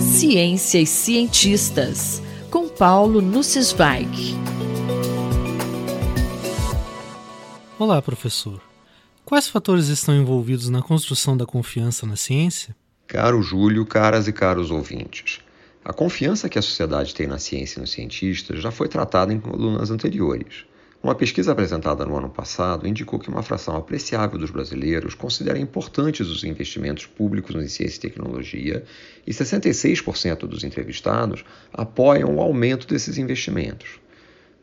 Ciência e cientistas, com Paulo Nussweig. Olá, professor. Quais fatores estão envolvidos na construção da confiança na ciência? Caro Júlio, caras e caros ouvintes. A confiança que a sociedade tem na ciência e nos cientistas já foi tratada em colunas anteriores. Uma pesquisa apresentada no ano passado indicou que uma fração apreciável dos brasileiros considera importantes os investimentos públicos em ciência e tecnologia e 66% dos entrevistados apoiam o aumento desses investimentos.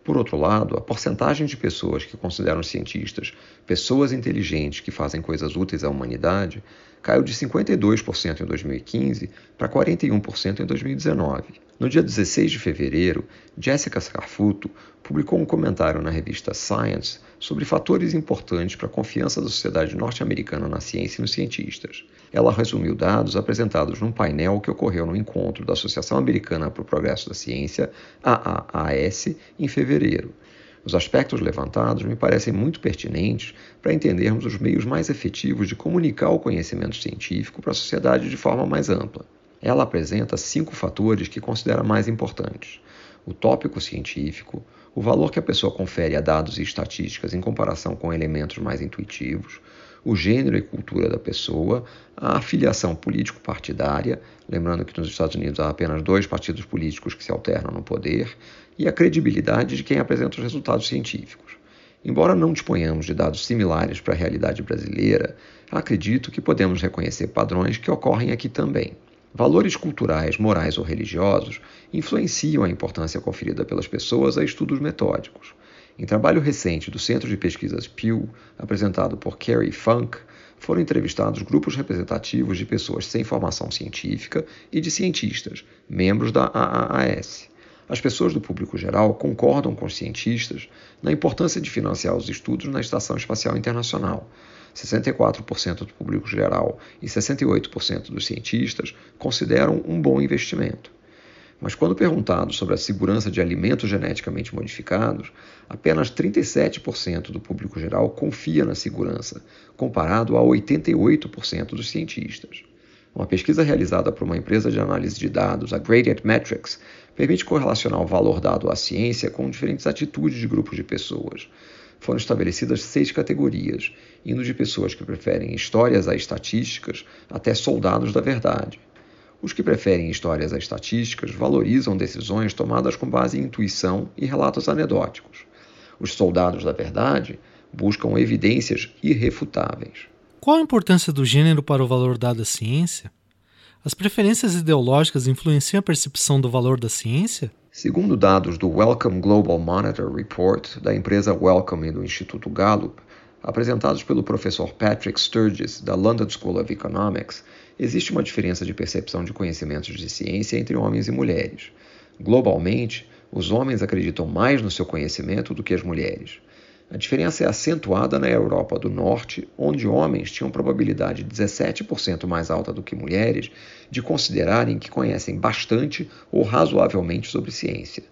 Por outro lado, a porcentagem de pessoas que consideram cientistas pessoas inteligentes que fazem coisas úteis à humanidade caiu de 52% em 2015 para 41% em 2019. No dia 16 de fevereiro, Jessica Scarfuto publicou um comentário na revista Science sobre fatores importantes para a confiança da sociedade norte-americana na ciência e nos cientistas. Ela resumiu dados apresentados num painel que ocorreu no encontro da Associação Americana para o Progresso da Ciência, AAAS, em fevereiro. Os aspectos levantados me parecem muito pertinentes para entendermos os meios mais efetivos de comunicar o conhecimento científico para a sociedade de forma mais ampla. Ela apresenta cinco fatores que considera mais importantes: o tópico científico, o valor que a pessoa confere a dados e estatísticas em comparação com elementos mais intuitivos, o gênero e cultura da pessoa, a afiliação político-partidária, lembrando que nos Estados Unidos há apenas dois partidos políticos que se alternam no poder, e a credibilidade de quem apresenta os resultados científicos. Embora não disponhamos de dados similares para a realidade brasileira, acredito que podemos reconhecer padrões que ocorrem aqui também. Valores culturais, morais ou religiosos influenciam a importância conferida pelas pessoas a estudos metódicos. Em trabalho recente do Centro de Pesquisas Pew, apresentado por Kerry Funk, foram entrevistados grupos representativos de pessoas sem formação científica e de cientistas, membros da AAAS. As pessoas do público geral concordam com os cientistas na importância de financiar os estudos na Estação Espacial Internacional. 64% do público geral e 68% dos cientistas consideram um bom investimento. Mas quando perguntado sobre a segurança de alimentos geneticamente modificados, apenas 37% do público geral confia na segurança, comparado a 88% dos cientistas. Uma pesquisa realizada por uma empresa de análise de dados, a Gradient Metrics, permite correlacionar o valor dado à ciência com diferentes atitudes de grupos de pessoas. Foram estabelecidas seis categorias, indo de pessoas que preferem histórias a estatísticas até soldados da verdade. Os que preferem histórias a estatísticas valorizam decisões tomadas com base em intuição e relatos anedóticos. Os soldados da verdade buscam evidências irrefutáveis. Qual a importância do gênero para o valor dado à ciência? As preferências ideológicas influenciam a percepção do valor da ciência? Segundo dados do Wellcome Global Monitor Report da empresa Wellcome e do Instituto Gallup, apresentados pelo professor Patrick Sturgis, da London School of Economics, existe uma diferença de percepção de conhecimentos de ciência entre homens e mulheres. Globalmente, os homens acreditam mais no seu conhecimento do que as mulheres. A diferença é acentuada na Europa do Norte, onde homens tinham probabilidade 17% mais alta do que mulheres de considerarem que conhecem bastante ou razoavelmente sobre ciência.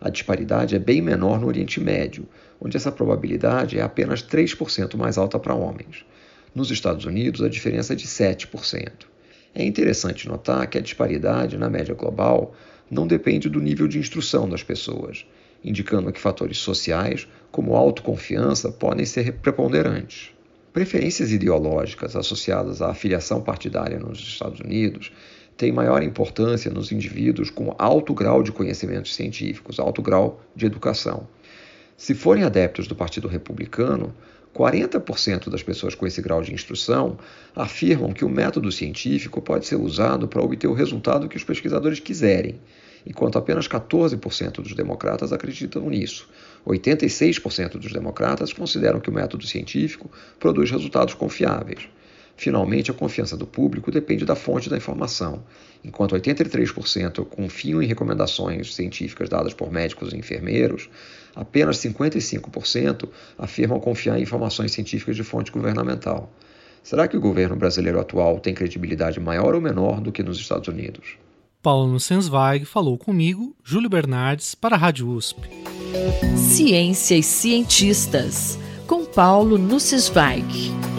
A disparidade é bem menor no Oriente Médio, onde essa probabilidade é apenas 3% mais alta para homens. Nos Estados Unidos, a diferença é de 7%. É interessante notar que a disparidade na média global não depende do nível de instrução das pessoas, indicando que fatores sociais, como autoconfiança, podem ser preponderantes. Preferências ideológicas associadas à afiliação partidária nos Estados Unidos tem maior importância nos indivíduos com alto grau de conhecimentos científicos, alto grau de educação. Se forem adeptos do Partido Republicano, 40% das pessoas com esse grau de instrução afirmam que o método científico pode ser usado para obter o resultado que os pesquisadores quiserem, enquanto apenas 14% dos democratas acreditam nisso. 86% dos democratas consideram que o método científico produz resultados confiáveis. Finalmente, a confiança do público depende da fonte da informação. Enquanto 83% confiam em recomendações científicas dadas por médicos e enfermeiros, apenas 55% afirmam confiar em informações científicas de fonte governamental. Será que o governo brasileiro atual tem credibilidade maior ou menor do que nos Estados Unidos? Paulo Nussensweig falou comigo, Júlio Bernardes, para a Rádio USP. Ciência e cientistas, com Paulo Nussensweig.